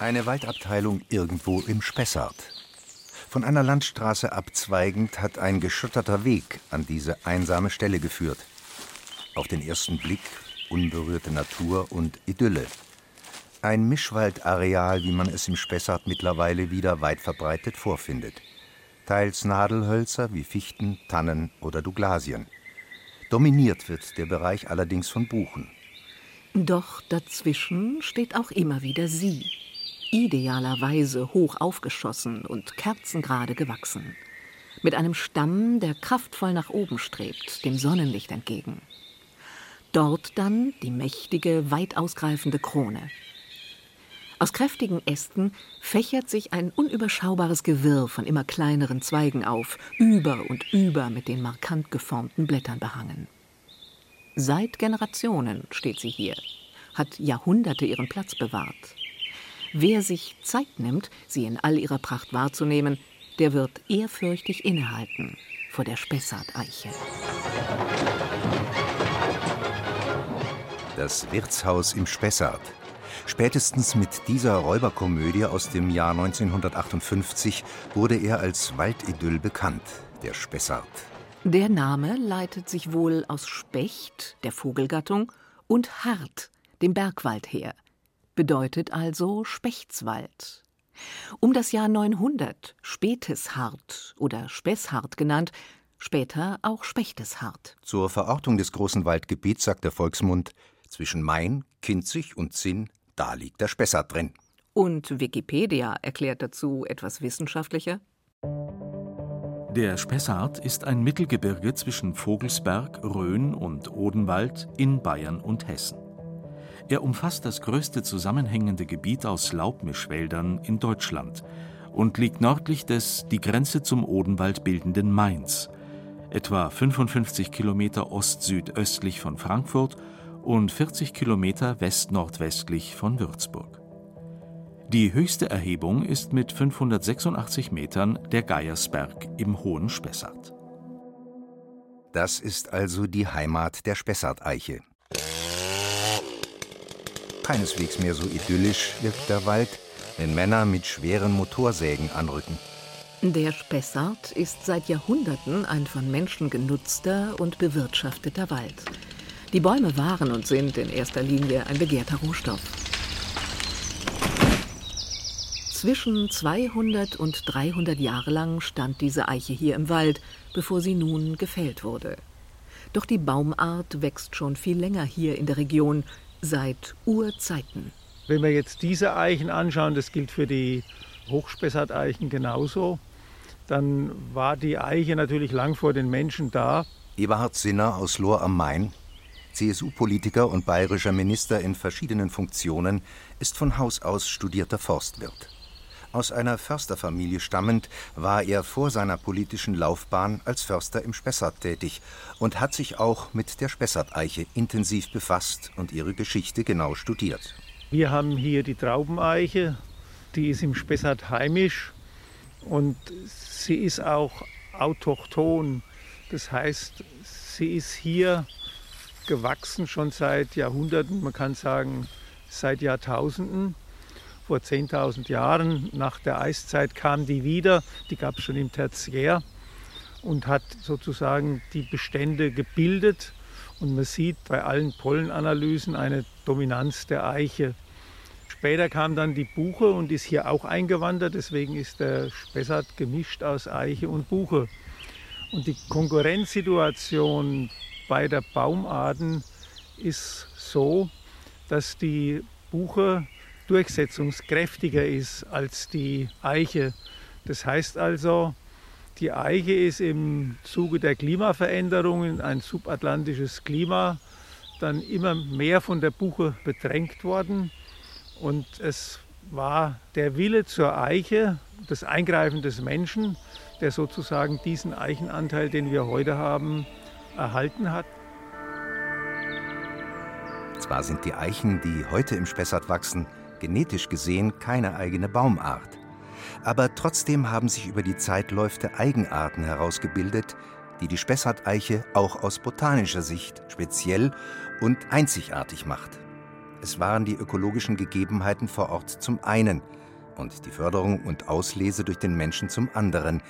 Eine Waldabteilung irgendwo im Spessart. Von einer Landstraße abzweigend hat ein geschotterter Weg an diese einsame Stelle geführt. Auf den ersten Blick unberührte Natur und Idylle. Ein Mischwaldareal, wie man es im Spessart mittlerweile wieder weit verbreitet vorfindet. Teils Nadelhölzer wie Fichten, Tannen oder Douglasien. Dominiert wird der Bereich allerdings von Buchen. Doch dazwischen steht auch immer wieder sie, idealerweise hoch aufgeschossen und kerzengerade gewachsen, mit einem Stamm, der kraftvoll nach oben strebt, dem Sonnenlicht entgegen. Dort dann die mächtige, weit ausgreifende Krone. Aus kräftigen Ästen fächert sich ein unüberschaubares Gewirr von immer kleineren Zweigen auf, über und über mit den markant geformten Blättern behangen. Seit Generationen steht sie hier, hat Jahrhunderte ihren Platz bewahrt. Wer sich Zeit nimmt, sie in all ihrer Pracht wahrzunehmen, der wird ehrfürchtig innehalten vor der Spessart-Eiche. Das Wirtshaus im Spessart. Spätestens mit dieser Räuberkomödie aus dem Jahr 1958 wurde er als Waldidyll bekannt, der Spessart. Der Name leitet sich wohl aus Specht, der Vogelgattung, und Hart, dem Bergwald her, bedeutet also Spechtswald. Um das Jahr 900 Späteshart oder Spessart genannt, später auch Spechteshart. Zur Verortung des großen Waldgebiets sagt der Volksmund, zwischen Main, Kinzig und Zinn, da liegt der Spessart drin. Und Wikipedia erklärt dazu etwas wissenschaftlicher. Der Spessart ist ein Mittelgebirge zwischen Vogelsberg, Rhön und Odenwald in Bayern und Hessen. Er umfasst das größte zusammenhängende Gebiet aus Laubmischwäldern in Deutschland und liegt nördlich des die Grenze zum Odenwald bildenden Mainz, etwa 55 Kilometer ost-südöstlich von Frankfurt und 40 Kilometer west-nordwestlich von Würzburg. Die höchste Erhebung ist mit 586 Metern der Geiersberg im Hohen Spessart. Das ist also die Heimat der Spessart-Eiche. Keineswegs mehr so idyllisch wirkt der Wald, wenn Männer mit schweren Motorsägen anrücken. Der Spessart ist seit Jahrhunderten ein von Menschen genutzter und bewirtschafteter Wald. Die Bäume waren und sind in erster Linie ein begehrter Rohstoff. Zwischen 200 und 300 Jahre lang stand diese Eiche hier im Wald, bevor sie nun gefällt wurde. Doch die Baumart wächst schon viel länger hier in der Region, seit Urzeiten. Wenn wir jetzt diese Eichen anschauen, das gilt für die Hochspessart-Eichen genauso, dann war die Eiche natürlich lang vor den Menschen da. Eberhard Sinner aus Lohr am Main, CSU-Politiker und bayerischer Minister in verschiedenen Funktionen, ist von Haus aus studierter Forstwirt. Aus einer Försterfamilie stammend, war er vor seiner politischen Laufbahn als Förster im Spessart tätig und hat sich auch mit der Spessart-Eiche intensiv befasst und ihre Geschichte genau studiert. Wir haben hier die Traubeneiche, die ist im Spessart heimisch und sie ist auch autochthon. Das heißt, sie ist hier gewachsen schon seit Jahrhunderten, man kann sagen seit Jahrtausenden vor 10.000 Jahren. Nach der Eiszeit kam die wieder, die gab es schon im Tertiär und hat sozusagen die Bestände gebildet. Und man sieht bei allen Pollenanalysen eine Dominanz der Eiche. Später kam dann die Buche und ist hier auch eingewandert. Deswegen ist der Spessart gemischt aus Eiche und Buche. Und die Konkurrenzsituation bei der Baumarten ist so, dass die Buche durchsetzungskräftiger ist als die Eiche. Das heißt also, die Eiche ist im Zuge der Klimaveränderungen, ein subatlantisches Klima, dann immer mehr von der Buche bedrängt worden. Und es war der Wille zur Eiche, das Eingreifen des Menschen, der sozusagen diesen Eichenanteil, den wir heute haben, erhalten hat. Zwar sind die Eichen, die heute im Spessart wachsen, genetisch gesehen keine eigene Baumart. Aber trotzdem haben sich über die Zeitläufe Eigenarten herausgebildet, die die Spessart-Eiche auch aus botanischer Sicht speziell und einzigartig macht. Es waren die ökologischen Gegebenheiten vor Ort zum einen und die Förderung und Auslese durch den Menschen zum anderen,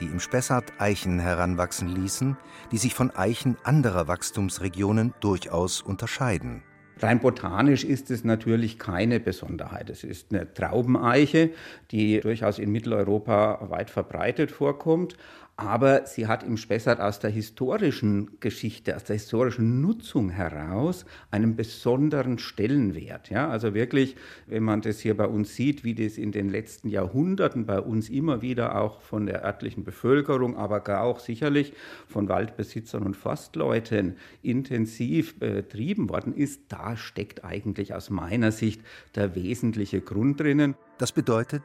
die im Spessart Eichen heranwachsen ließen, die sich von Eichen anderer Wachstumsregionen durchaus unterscheiden. Rein botanisch ist es natürlich keine Besonderheit. Es ist eine Traubeneiche, die durchaus in Mitteleuropa weit verbreitet vorkommt, aber sie hat im Spessart aus der historischen Geschichte, aus der historischen Nutzung heraus einen besonderen Stellenwert. Ja, also wirklich, wenn man das hier bei uns sieht, wie das in den letzten Jahrhunderten bei uns immer wieder auch von der örtlichen Bevölkerung, aber gar auch sicherlich von Waldbesitzern und Forstleuten intensiv betrieben worden ist, da steckt eigentlich aus meiner Sicht der wesentliche Grund drinnen. Das bedeutet,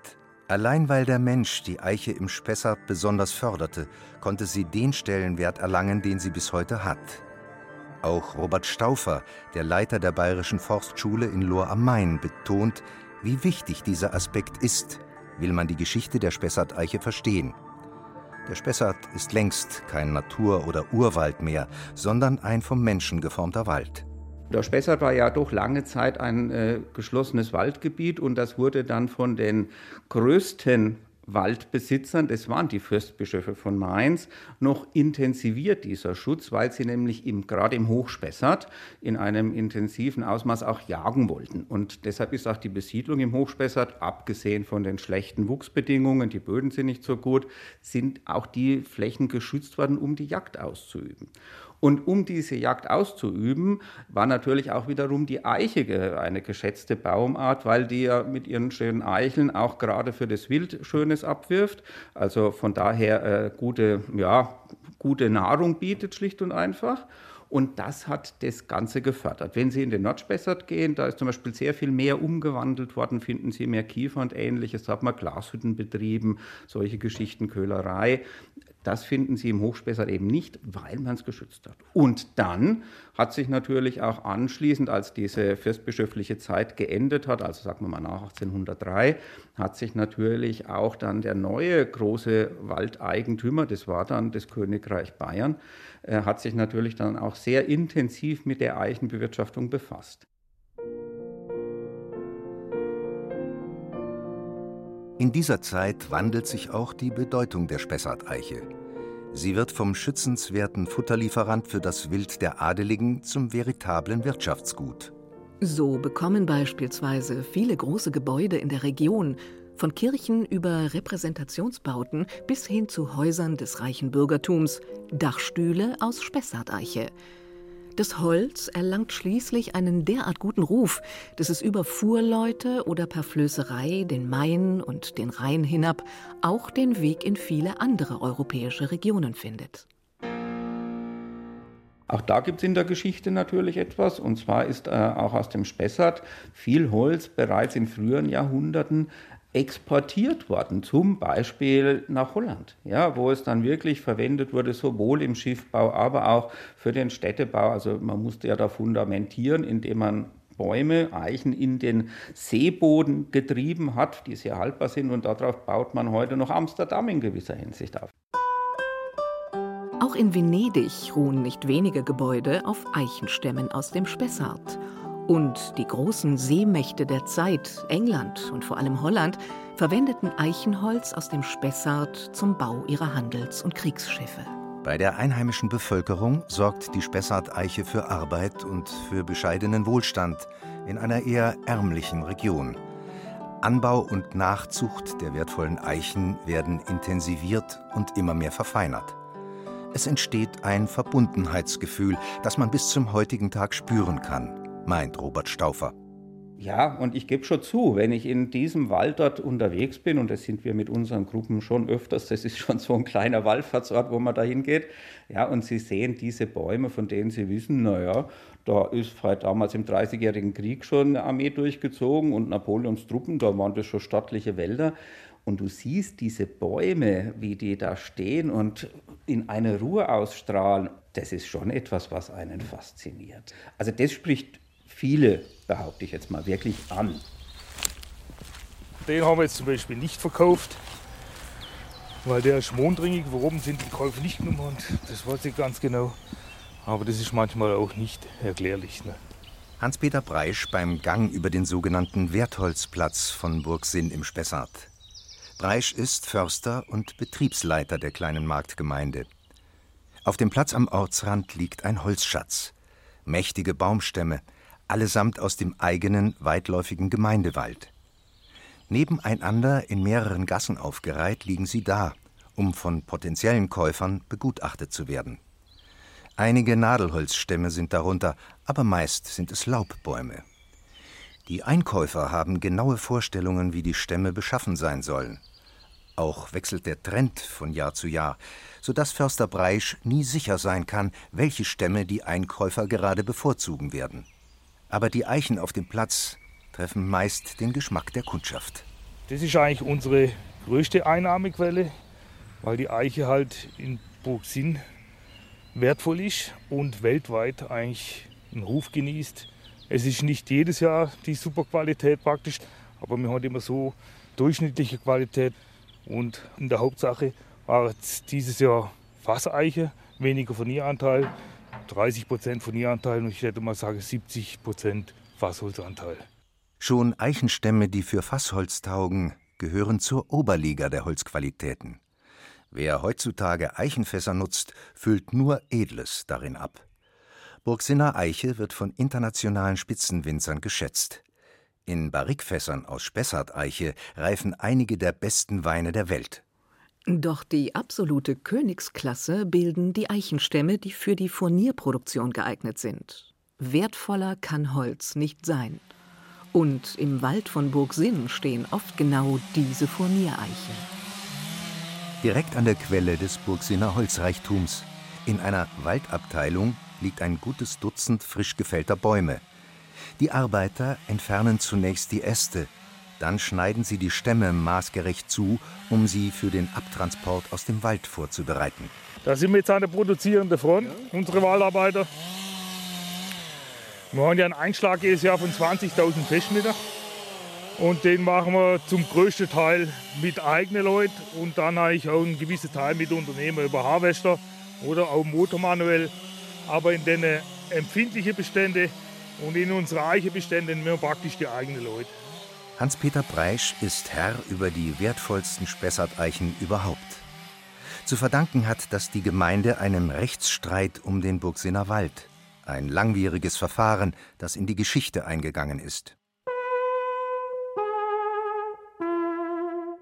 Allein weil der Mensch die Eiche im Spessart besonders förderte, konnte sie den Stellenwert erlangen, den sie bis heute hat. Auch Robert Stauffer, der Leiter der Bayerischen Forstschule in Lohr am Main, betont, wie wichtig dieser Aspekt ist, will man die Geschichte der Spessart-Eiche verstehen. Der Spessart ist längst kein Natur- oder Urwald mehr, sondern ein vom Menschen geformter Wald. Der Spessart war ja doch lange Zeit ein äh, geschlossenes Waldgebiet und das wurde dann von den größten Waldbesitzern, das waren die Fürstbischöfe von Mainz, noch intensiviert dieser Schutz, weil sie nämlich im, gerade im Hochspessart in einem intensiven Ausmaß auch jagen wollten. Und deshalb ist auch die Besiedlung im Hochspessart, abgesehen von den schlechten Wuchsbedingungen, die Böden sind nicht so gut, sind auch die Flächen geschützt worden, um die Jagd auszuüben. Und um diese Jagd auszuüben, war natürlich auch wiederum die Eiche eine geschätzte Baumart, weil die ja mit ihren schönen Eicheln auch gerade für das Wild Schönes abwirft. Also von daher äh, gute, ja, gute Nahrung bietet, schlicht und einfach. Und das hat das Ganze gefördert. Wenn Sie in den Nordspessart gehen, da ist zum Beispiel sehr viel mehr umgewandelt worden, finden Sie mehr Kiefer und ähnliches. Da hat man Glashütten betrieben, solche Geschichten, Köhlerei. Das finden Sie im Hochspessart eben nicht, weil man es geschützt hat. Und dann hat sich natürlich auch anschließend, als diese fürstbischöfliche Zeit geendet hat, also sagen wir mal nach 1803, hat sich natürlich auch dann der neue große Waldeigentümer, das war dann das Königreich Bayern, äh, hat sich natürlich dann auch sehr intensiv mit der Eichenbewirtschaftung befasst. In dieser Zeit wandelt sich auch die Bedeutung der Spessart-Eiche. Sie wird vom schützenswerten Futterlieferant für das Wild der Adeligen zum veritablen Wirtschaftsgut. So bekommen beispielsweise viele große Gebäude in der Region, von Kirchen über Repräsentationsbauten bis hin zu Häusern des reichen Bürgertums, Dachstühle aus Spessart-Eiche – das Holz erlangt schließlich einen derart guten Ruf, dass es über Fuhrleute oder per Flößerei den Main und den Rhein hinab auch den Weg in viele andere europäische Regionen findet. Auch da gibt es in der Geschichte natürlich etwas. Und zwar ist äh, auch aus dem Spessart viel Holz bereits in früheren Jahrhunderten exportiert worden, zum Beispiel nach Holland, ja, wo es dann wirklich verwendet wurde, sowohl im Schiffbau, aber auch für den Städtebau. Also man musste ja da fundamentieren, indem man Bäume, Eichen in den Seeboden getrieben hat, die sehr haltbar sind und darauf baut man heute noch Amsterdam in gewisser Hinsicht auf. Auch in Venedig ruhen nicht wenige Gebäude auf Eichenstämmen aus dem Spessart und die großen Seemächte der Zeit, England und vor allem Holland, verwendeten Eichenholz aus dem Spessart zum Bau ihrer Handels- und Kriegsschiffe. Bei der einheimischen Bevölkerung sorgt die Spessart-Eiche für Arbeit und für bescheidenen Wohlstand in einer eher ärmlichen Region. Anbau und Nachzucht der wertvollen Eichen werden intensiviert und immer mehr verfeinert. Es entsteht ein Verbundenheitsgefühl, das man bis zum heutigen Tag spüren kann meint Robert Stauffer. Ja, und ich gebe schon zu, wenn ich in diesem Wald dort unterwegs bin, und das sind wir mit unseren Gruppen schon öfters, das ist schon so ein kleiner Wallfahrtsort, wo man da hingeht, ja, und Sie sehen diese Bäume, von denen Sie wissen, naja, da ist halt damals im Dreißigjährigen Krieg schon eine Armee durchgezogen und Napoleons Truppen, da waren das schon stattliche Wälder. Und du siehst diese Bäume, wie die da stehen und in eine Ruhe ausstrahlen. Das ist schon etwas, was einen fasziniert. Also das spricht viele, behaupte ich jetzt mal, wirklich an. Den haben wir jetzt zum Beispiel nicht verkauft, weil der ist mondringig. Warum sind die Käufe nicht genommen? Das weiß ich ganz genau. Aber das ist manchmal auch nicht erklärlich. Ne? Hans-Peter Breisch beim Gang über den sogenannten Wertholzplatz von Burgsinn im Spessart. Breisch ist Förster und Betriebsleiter der kleinen Marktgemeinde. Auf dem Platz am Ortsrand liegt ein Holzschatz. Mächtige Baumstämme, allesamt aus dem eigenen weitläufigen Gemeindewald. Nebeneinander in mehreren Gassen aufgereiht liegen sie da, um von potenziellen Käufern begutachtet zu werden. Einige Nadelholzstämme sind darunter, aber meist sind es Laubbäume. Die Einkäufer haben genaue Vorstellungen, wie die Stämme beschaffen sein sollen. Auch wechselt der Trend von Jahr zu Jahr, so dass Förster Breisch nie sicher sein kann, welche Stämme die Einkäufer gerade bevorzugen werden. Aber die Eichen auf dem Platz treffen meist den Geschmack der Kundschaft. Das ist eigentlich unsere größte Einnahmequelle, weil die Eiche halt in Burgsinn wertvoll ist und weltweit eigentlich einen Ruf genießt. Es ist nicht jedes Jahr die super Qualität praktisch, aber man hat immer so durchschnittliche Qualität. Und in der Hauptsache war jetzt dieses Jahr Fasseiche, weniger Vernieranteil, 30 Prozent Vernieranteil und ich hätte mal sagen 70 Prozent Fassholzanteil. Schon Eichenstämme, die für Fassholz taugen, gehören zur Oberliga der Holzqualitäten. Wer heutzutage Eichenfässer nutzt, füllt nur Edles darin ab. Burgsinner Eiche wird von internationalen Spitzenwinzern geschätzt. In Barrikfässern aus Spessart-Eiche reifen einige der besten Weine der Welt. Doch die absolute Königsklasse bilden die Eichenstämme, die für die Furnierproduktion geeignet sind. Wertvoller kann Holz nicht sein. Und im Wald von Burgsinn stehen oft genau diese Furniereichen direkt an der Quelle des Burgsinner Holzreichtums. In einer Waldabteilung liegt ein gutes Dutzend frisch gefällter Bäume. Die Arbeiter entfernen zunächst die Äste, dann schneiden sie die Stämme maßgerecht zu, um sie für den Abtransport aus dem Wald vorzubereiten. Da sind wir jetzt an der produzierenden Front, unsere Waldarbeiter. Wir haben ja einen Einschlag jedes Jahr von 20.000 Festmeter. Und den machen wir zum größten Teil mit eigenen Leuten und dann eigentlich auch einen gewissen Teil mit Unternehmen über Harvester oder auch motormanuell. Aber in den empfindlichen Beständen und in unseren Eichenbeständen nehmen wir praktisch die eigenen Leute. Hans-Peter Breisch ist Herr über die wertvollsten Spessart-Eichen überhaupt. Zu verdanken hat das die Gemeinde einem Rechtsstreit um den Burgsinner Wald. Ein langwieriges Verfahren, das in die Geschichte eingegangen ist.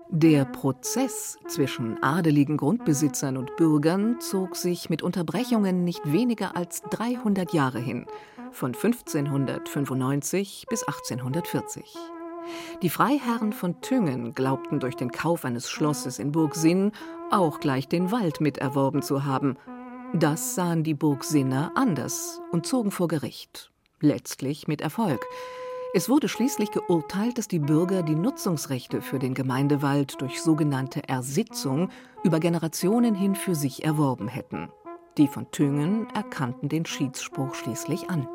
Der Prozess zwischen adeligen Grundbesitzern und Bürgern zog sich mit Unterbrechungen nicht weniger als 300 Jahre hin, von 1595 bis 1840. Die Freiherren von Tüngen glaubten durch den Kauf eines Schlosses in Burgsinn auch gleich den Wald miterworben zu haben. Das sahen die Burgsinner anders und zogen vor Gericht. Letztlich mit Erfolg. Es wurde schließlich geurteilt, dass die Bürger die Nutzungsrechte für den Gemeindewald durch sogenannte Ersitzung über Generationen hin für sich erworben hätten. Die von Thüngen erkannten den Schiedsspruch schließlich an.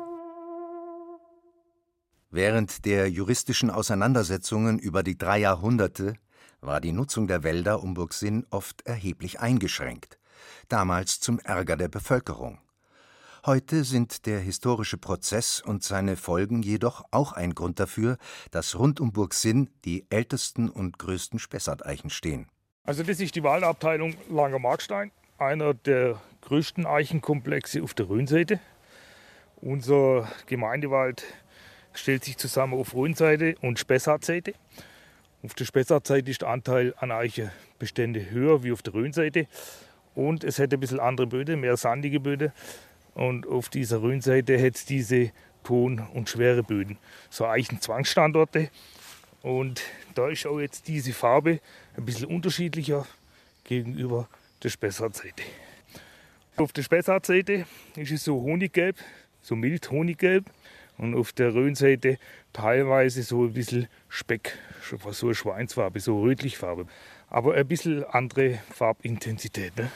Während der juristischen Auseinandersetzungen über die drei Jahrhunderte war die Nutzung der Wälder um Burgsinn oft erheblich eingeschränkt, damals zum Ärger der Bevölkerung. Heute sind der historische Prozess und seine Folgen jedoch auch ein Grund dafür, dass rund um Burgsinn die ältesten und größten Spessarteichen stehen. Also das ist die Waldabteilung Langer Markstein, einer der größten Eichenkomplexe auf der Rhönseite. Unser Gemeindewald stellt sich zusammen auf Rhönseite und Spessartseite. Auf der Spessartseite ist der Anteil an Eichenbestände höher wie auf der Rhönseite. Und es hätte ein bisschen andere Böden, mehr sandige Böden. Und auf dieser Rhönseite hätte es diese Ton- und schwere Böden, so Eichenzwangsstandorte. Und da ist auch jetzt diese Farbe ein bisschen unterschiedlicher gegenüber der Spessartseite. Auf der Spessartseite ist es so honiggelb, so mild honiggelb. Und auf der Rhönseite teilweise so ein bisschen Speck, so eine Schweinsfarbe, so rötlichfarbe. Aber ein bisschen andere Farbintensität. Ne?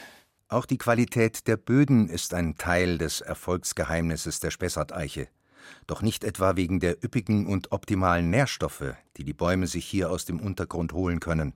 Auch die Qualität der Böden ist ein Teil des Erfolgsgeheimnisses der Spessarteiche. Doch nicht etwa wegen der üppigen und optimalen Nährstoffe, die die Bäume sich hier aus dem Untergrund holen können.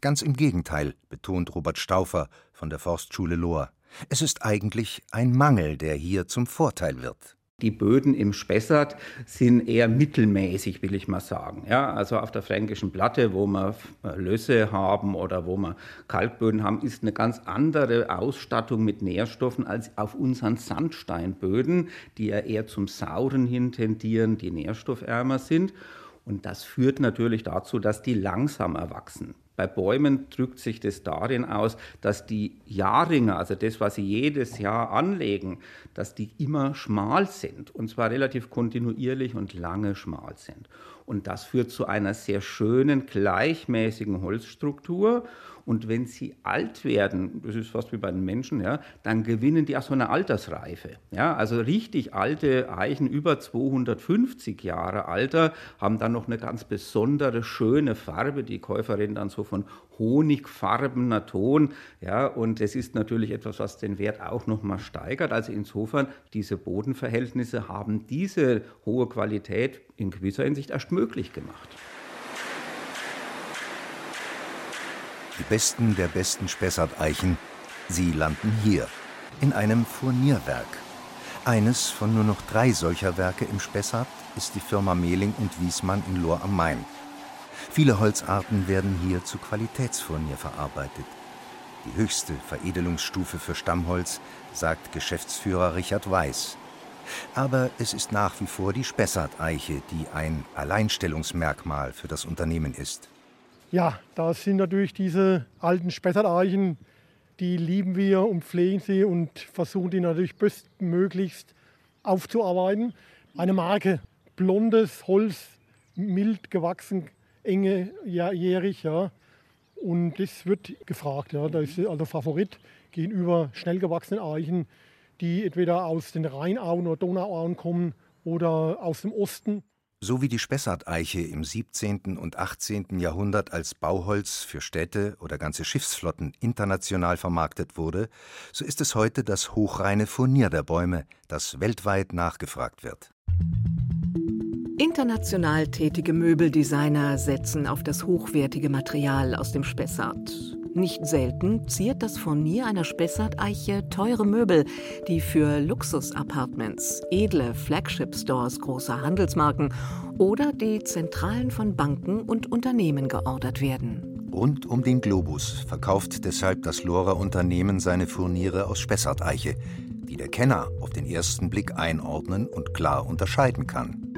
Ganz im Gegenteil, betont Robert Stauffer von der Forstschule Lohr. Es ist eigentlich ein Mangel, der hier zum Vorteil wird. Die Böden im Spessart sind eher mittelmäßig, will ich mal sagen. Ja, also auf der fränkischen Platte, wo wir Lösse haben oder wo wir Kalkböden haben, ist eine ganz andere Ausstattung mit Nährstoffen als auf unseren Sandsteinböden, die ja eher zum Sauren hin tendieren, die nährstoffärmer sind. Und das führt natürlich dazu, dass die langsamer wachsen. Bei Bäumen drückt sich das darin aus, dass die Jahrringe, also das, was sie jedes Jahr anlegen, dass die immer schmal sind und zwar relativ kontinuierlich und lange schmal sind. Und das führt zu einer sehr schönen, gleichmäßigen Holzstruktur und wenn sie alt werden, das ist fast wie bei den Menschen, ja, dann gewinnen die auch so eine Altersreife. Ja, also richtig alte Eichen über 250 Jahre Alter haben dann noch eine ganz besondere, schöne Farbe. Die Käuferin dann so von honigfarbener Ton. Ja, und es ist natürlich etwas, was den Wert auch noch mal steigert. Also insofern, diese Bodenverhältnisse haben diese hohe Qualität in gewisser Hinsicht erst möglich gemacht. Die besten der besten Spessart-Eichen, sie landen hier, in einem Furnierwerk. Eines von nur noch drei solcher Werke im Spessart ist die Firma Mehling und Wiesmann in Lohr am Main. Viele Holzarten werden hier zu Qualitätsfurnier verarbeitet. Die höchste Veredelungsstufe für Stammholz, sagt Geschäftsführer Richard Weiß. Aber es ist nach wie vor die Spessart-Eiche, die ein Alleinstellungsmerkmal für das Unternehmen ist. Ja, da sind natürlich diese alten Spessarteichen, die lieben wir und pflegen sie und versuchen die natürlich bestmöglichst aufzuarbeiten. Eine Marke, blondes Holz, mild gewachsen, enge jährig, ja. Und das wird gefragt, ja. Da ist also Favorit gegenüber schnell gewachsenen Eichen, die entweder aus den Rheinauen oder Donauauen kommen oder aus dem Osten. So wie die Spessart-Eiche im 17. und 18. Jahrhundert als Bauholz für Städte oder ganze Schiffsflotten international vermarktet wurde, so ist es heute das hochreine Furnier der Bäume, das weltweit nachgefragt wird. International tätige Möbeldesigner setzen auf das hochwertige Material aus dem Spessart. Nicht selten ziert das Furnier einer Spessart-Eiche teure Möbel, die für Luxus-Apartments, edle Flagship-Stores großer Handelsmarken oder die Zentralen von Banken und Unternehmen geordert werden. Rund um den Globus verkauft deshalb das Lohrer Unternehmen seine Furniere aus Spessart-Eiche, die der Kenner auf den ersten Blick einordnen und klar unterscheiden kann.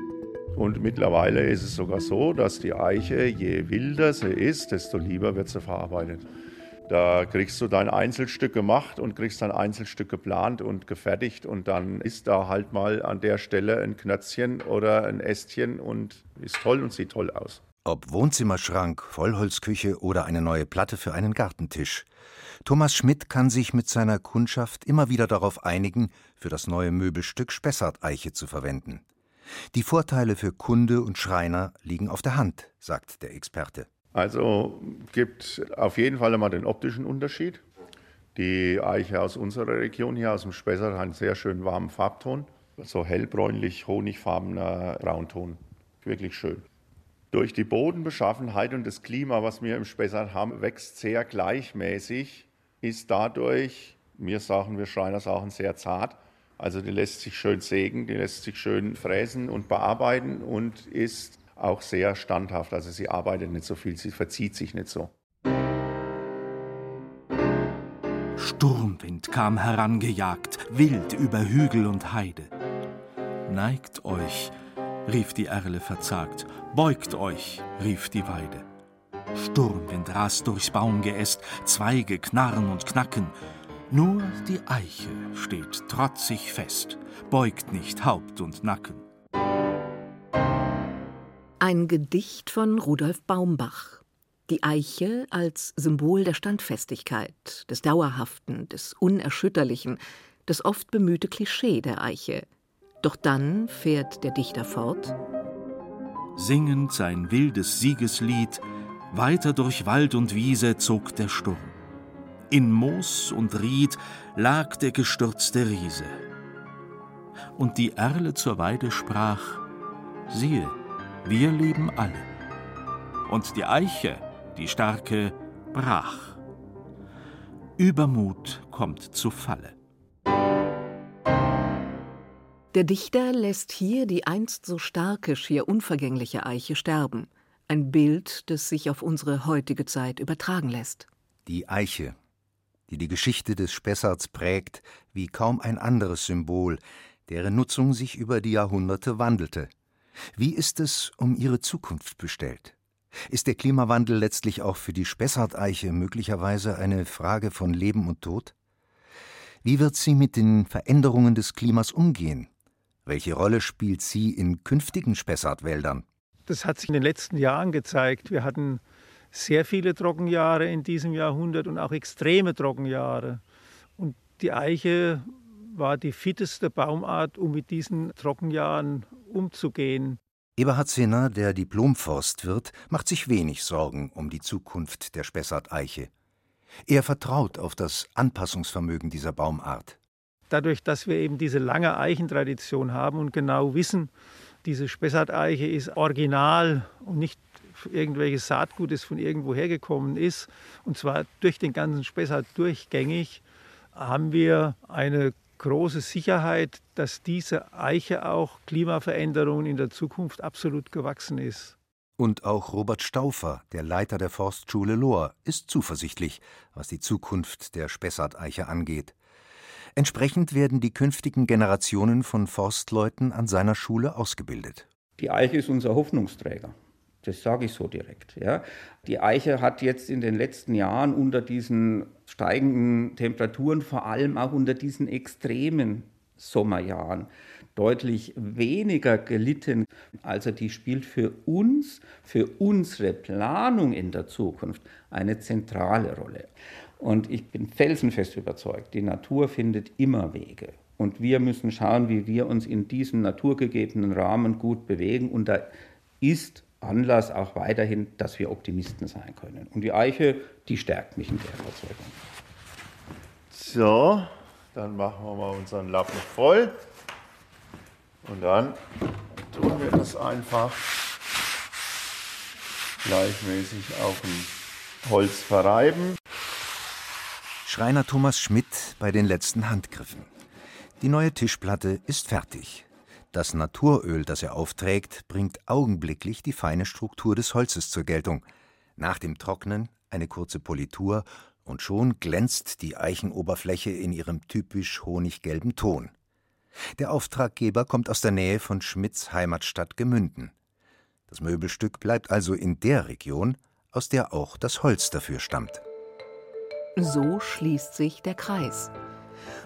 Und mittlerweile ist es sogar so, dass die Eiche, je wilder sie ist, desto lieber wird sie verarbeitet. Da kriegst du dein Einzelstück gemacht und kriegst dein Einzelstück geplant und gefertigt und dann ist da halt mal an der Stelle ein Knötzchen oder ein Ästchen und ist toll und sieht toll aus. Ob Wohnzimmerschrank, Vollholzküche oder eine neue Platte für einen Gartentisch. Thomas Schmidt kann sich mit seiner Kundschaft immer wieder darauf einigen, für das neue Möbelstück Spessart-Eiche zu verwenden. Die Vorteile für Kunde und Schreiner liegen auf der Hand, sagt der Experte. Also gibt auf jeden Fall einmal den optischen Unterschied. Die Eiche aus unserer Region hier, aus dem Spessart, hat einen sehr schön warmen Farbton. So hellbräunlich, honigfarbener Braunton. Wirklich schön. Durch die Bodenbeschaffenheit und das Klima, was wir im Spessart haben, wächst sehr gleichmäßig, ist dadurch, wir sagen, wir Schreiner sagen, sehr zart. Also die lässt sich schön sägen, die lässt sich schön fräsen und bearbeiten und ist auch sehr standhaft. Also sie arbeitet nicht so viel, sie verzieht sich nicht so. Sturmwind kam herangejagt, wild über Hügel und Heide. Neigt euch, rief die Erle verzagt, beugt euch, rief die Weide. Sturmwind rast durchs Baumgeäst, Zweige knarren und knacken. Nur die Eiche steht trotzig fest, beugt nicht Haupt und Nacken. Ein Gedicht von Rudolf Baumbach. Die Eiche als Symbol der Standfestigkeit, des Dauerhaften, des Unerschütterlichen, das oft bemühte Klischee der Eiche. Doch dann fährt der Dichter fort. Singend sein wildes Siegeslied, weiter durch Wald und Wiese zog der Sturm. In Moos und Ried lag der gestürzte Riese. Und die Erle zur Weide sprach: Siehe, wir lieben alle. Und die Eiche, die starke, brach. Übermut kommt zu Falle. Der Dichter lässt hier die einst so starke, schier unvergängliche Eiche sterben. Ein Bild, das sich auf unsere heutige Zeit übertragen lässt. Die Eiche, die die Geschichte des Spessarts prägt, wie kaum ein anderes Symbol, deren Nutzung sich über die Jahrhunderte wandelte. Wie ist es um ihre Zukunft bestellt? Ist der Klimawandel letztlich auch für die Spessarteiche möglicherweise eine Frage von Leben und Tod? Wie wird sie mit den Veränderungen des Klimas umgehen? Welche Rolle spielt sie in künftigen Spessartwäldern? Das hat sich in den letzten Jahren gezeigt. Wir hatten sehr viele Trockenjahre in diesem Jahrhundert und auch extreme Trockenjahre. Und die Eiche war die fitteste Baumart, um mit diesen Trockenjahren umzugehen. Eberhard Zinner, der Diplomforstwirt, macht sich wenig Sorgen um die Zukunft der Spessart-Eiche. Er vertraut auf das Anpassungsvermögen dieser Baumart. Dadurch, dass wir eben diese lange Eichentradition haben und genau wissen, diese Spessart-Eiche ist original und nicht irgendwelches Saatgut, das von irgendwo hergekommen ist, und zwar durch den ganzen Spessart durchgängig, haben wir eine große Sicherheit, dass diese Eiche auch Klimaveränderungen in der Zukunft absolut gewachsen ist. Und auch Robert Stauffer, der Leiter der Forstschule Lohr, ist zuversichtlich, was die Zukunft der Spessart-Eiche angeht. Entsprechend werden die künftigen Generationen von Forstleuten an seiner Schule ausgebildet. Die Eiche ist unser Hoffnungsträger. Das sage ich so direkt. Ja. Die Eiche hat jetzt in den letzten Jahren unter diesen steigenden Temperaturen, vor allem auch unter diesen extremen Sommerjahren, deutlich weniger gelitten. Also die spielt für uns, für unsere Planung in der Zukunft eine zentrale Rolle. Und ich bin felsenfest überzeugt, die Natur findet immer Wege. Und wir müssen schauen, wie wir uns in diesem naturgegebenen Rahmen gut bewegen. Und da ist Anlass auch weiterhin, dass wir Optimisten sein können. Und die Eiche, die stärkt mich in der Überzeugung. So, dann machen wir mal unseren Lappen voll. Und dann tun wir das einfach gleichmäßig auf dem Holz verreiben. Schreiner Thomas Schmidt bei den letzten Handgriffen. Die neue Tischplatte ist fertig. Das Naturöl, das er aufträgt, bringt augenblicklich die feine Struktur des Holzes zur Geltung. Nach dem Trocknen eine kurze Politur und schon glänzt die Eichenoberfläche in ihrem typisch honiggelben Ton. Der Auftraggeber kommt aus der Nähe von Schmidts Heimatstadt Gemünden. Das Möbelstück bleibt also in der Region, aus der auch das Holz dafür stammt. So schließt sich der Kreis.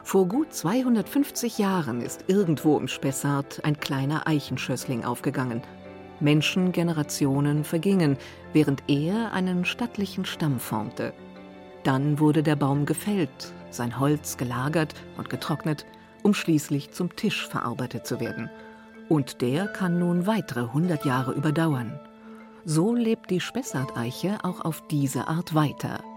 Vor gut 250 Jahren ist irgendwo im Spessart ein kleiner Eichenschössling aufgegangen. Menschengenerationen vergingen, während er einen stattlichen Stamm formte. Dann wurde der Baum gefällt, sein Holz gelagert und getrocknet, um schließlich zum Tisch verarbeitet zu werden. Und der kann nun weitere 100 Jahre überdauern. So lebt die Spessart-Eiche auch auf diese Art weiter –